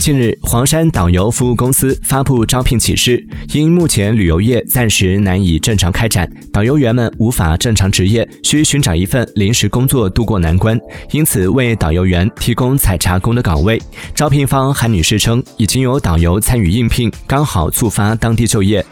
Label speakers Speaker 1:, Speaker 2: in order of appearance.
Speaker 1: 近日黄山导游服务公司发布招聘启事因目前旅游业暂时难以正常开展导游员们无法正常执业需寻找一份临时工作渡过难关。因此为导游员提供采茶工的岗位招聘方韩女士称已经有导游参与应聘刚好促发当地就业。